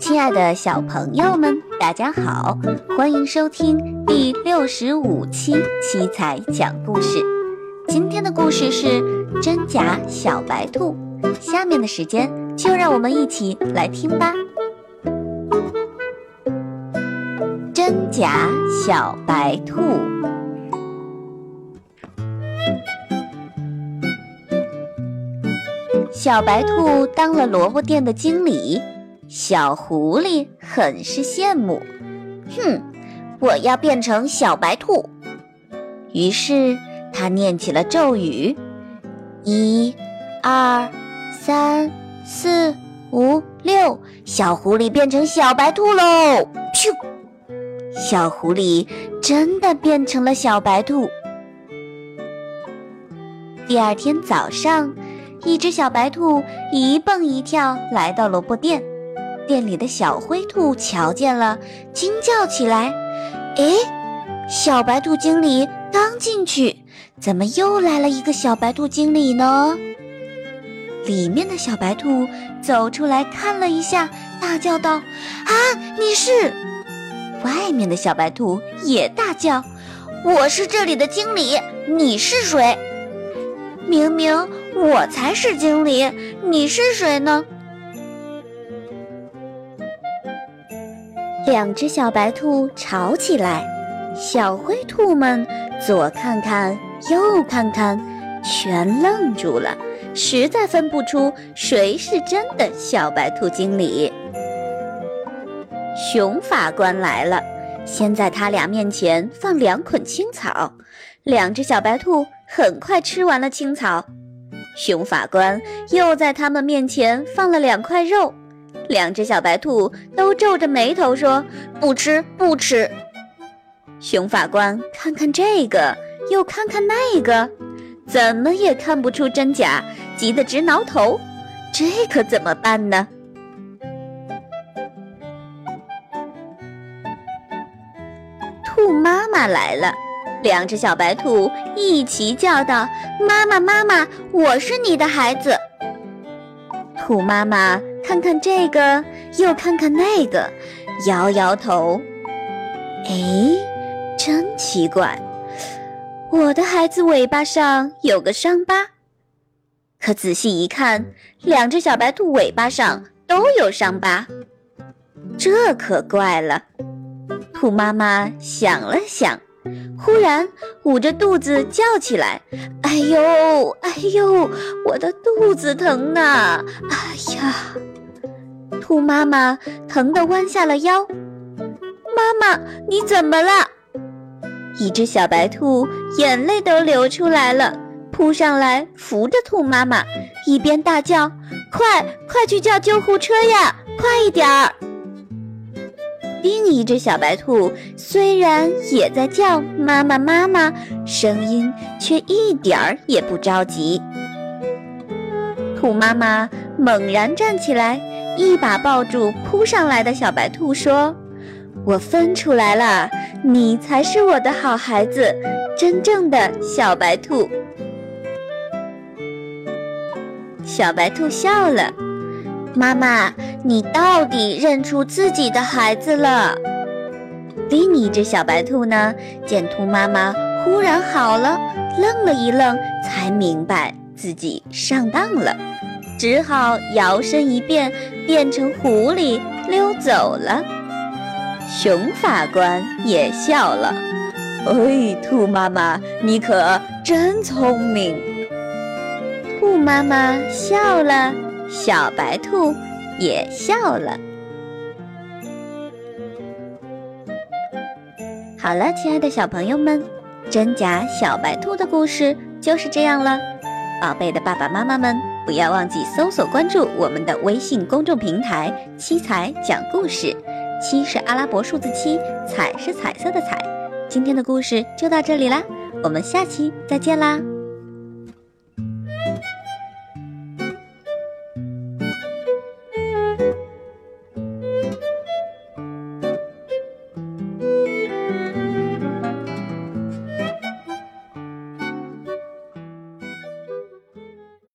亲爱的小朋友们，大家好，欢迎收听第六十五期七彩讲故事。今天的故事是真假小白兔。下面的时间就让我们一起来听吧。真假小白兔。小白兔当了萝卜店的经理，小狐狸很是羡慕。哼，我要变成小白兔。于是他念起了咒语：一、二、三、四、五、六，小狐狸变成小白兔喽！咻，小狐狸真的变成了小白兔。第二天早上。一只小白兔一蹦一跳来到萝卜店，店里的小灰兔瞧见了，惊叫起来：“哎，小白兔经理刚进去，怎么又来了一个小白兔经理呢？”里面的小白兔走出来看了一下，大叫道：“啊，你是！”外面的小白兔也大叫：“我是这里的经理，你是谁？”明明我才是经理，你是谁呢？两只小白兔吵起来，小灰兔们左看看右看看，全愣住了，实在分不出谁是真的小白兔经理。熊法官来了，先在他俩面前放两捆青草，两只小白兔。很快吃完了青草，熊法官又在他们面前放了两块肉，两只小白兔都皱着眉头说：“不吃，不吃。”熊法官看看这个，又看看那个，怎么也看不出真假，急得直挠头。这可怎么办呢？兔妈妈来了。两只小白兔一齐叫道：“妈妈，妈妈，我是你的孩子。”兔妈妈看看这个，又看看那个，摇摇头：“哎，真奇怪，我的孩子尾巴上有个伤疤。可仔细一看，两只小白兔尾巴上都有伤疤，这可怪了。”兔妈妈想了想。忽然捂着肚子叫起来：“哎呦，哎呦，我的肚子疼呐！哎呀！”兔妈妈疼得弯下了腰。妈妈，你怎么了？一只小白兔眼泪都流出来了，扑上来扶着兔妈妈，一边大叫：“快快去叫救护车呀！快一点儿！”另一只小白兔虽然也在叫妈妈妈妈，声音却一点儿也不着急。兔妈妈猛然站起来，一把抱住扑上来的小白兔，说：“我分出来了，你才是我的好孩子，真正的小白兔。”小白兔笑了。妈妈，你到底认出自己的孩子了？另一只小白兔呢？见兔妈妈忽然好了，愣了一愣，才明白自己上当了，只好摇身一变，变成狐狸溜走了。熊法官也笑了：“哎，兔妈妈，你可真聪明。”兔妈妈笑了。小白兔也笑了。好了，亲爱的小朋友们，真假小白兔的故事就是这样了。宝贝的爸爸妈妈们，不要忘记搜索关注我们的微信公众平台“七彩讲故事”。七是阿拉伯数字七，彩是彩色的彩。今天的故事就到这里啦，我们下期再见啦！